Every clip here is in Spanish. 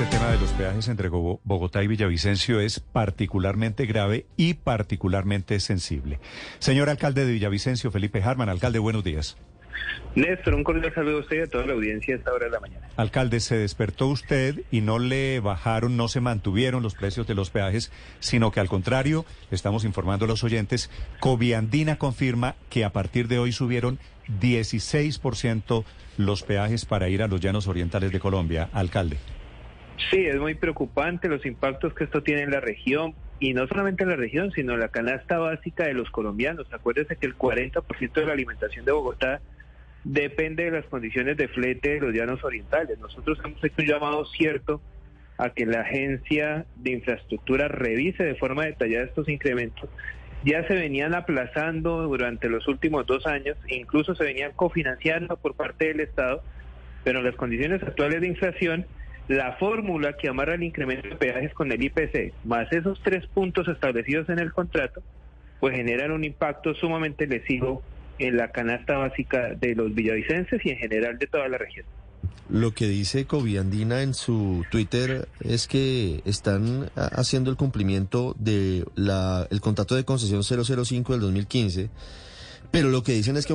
Este tema de los peajes entre Go- Bogotá y Villavicencio es particularmente grave y particularmente sensible. Señor alcalde de Villavicencio, Felipe Harman, alcalde, buenos días. Néstor, un cordial saludo a usted y a toda la audiencia a esta hora de la mañana. Alcalde, se despertó usted y no le bajaron, no se mantuvieron los precios de los peajes, sino que al contrario, estamos informando a los oyentes, Coviandina confirma que a partir de hoy subieron 16% los peajes para ir a los llanos orientales de Colombia. Alcalde. Sí, es muy preocupante los impactos que esto tiene en la región y no solamente en la región, sino en la canasta básica de los colombianos. Acuérdese que el 40% de la alimentación de Bogotá depende de las condiciones de flete de los llanos orientales. Nosotros hemos hecho un llamado cierto a que la agencia de infraestructura revise de forma detallada estos incrementos. Ya se venían aplazando durante los últimos dos años, incluso se venían cofinanciando por parte del Estado, pero las condiciones actuales de inflación, la fórmula que amarra el incremento de peajes con el IPC, más esos tres puntos establecidos en el contrato, pues generan un impacto sumamente lesivo en la canasta básica de los villavicenses y en general de toda la región. Lo que dice Coviandina en su Twitter es que están haciendo el cumplimiento de la el contrato de concesión 005 del 2015, pero lo que dicen es que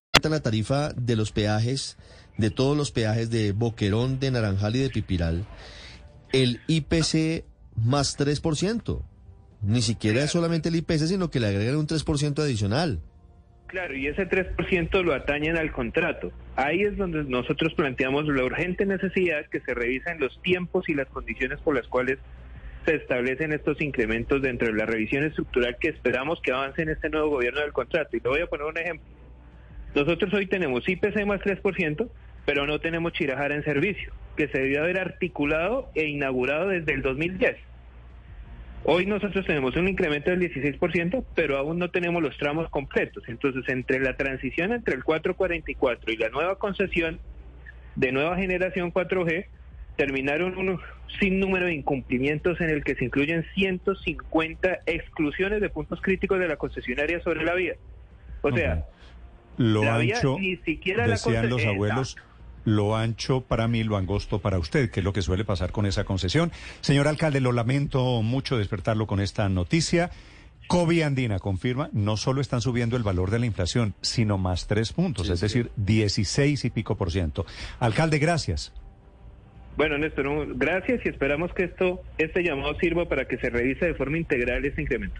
La tarifa de los peajes, de todos los peajes de Boquerón, de Naranjal y de Pipiral, el IPC más 3%. Ni siquiera es solamente el IPC, sino que le agregan un 3% adicional. Claro, y ese 3% lo atañen al contrato. Ahí es donde nosotros planteamos la urgente necesidad que se revisen los tiempos y las condiciones por las cuales se establecen estos incrementos dentro de la revisión estructural que esperamos que avance en este nuevo gobierno del contrato. Y le voy a poner un ejemplo. Nosotros hoy tenemos IPC más 3%, pero no tenemos Chirajara en servicio, que se debió haber articulado e inaugurado desde el 2010. Hoy nosotros tenemos un incremento del 16%, pero aún no tenemos los tramos completos. Entonces, entre la transición entre el 444 y la nueva concesión de nueva generación 4G, terminaron un sinnúmero de incumplimientos en el que se incluyen 150 exclusiones de puntos críticos de la concesionaria sobre la vía. O sea, Lo La vía ancho, ni siquiera la decían los abuelos, lo ancho para mí, lo angosto para usted, que es lo que suele pasar con esa concesión. Señor alcalde, lo lamento mucho despertarlo con esta noticia. Covi Andina confirma, no solo están subiendo el valor de la inflación, sino más tres puntos, es decir, 16 y pico por ciento. Alcalde, gracias. Bueno, Néstor, gracias y esperamos que esto, este llamado sirva para que se revise de forma integral este incremento.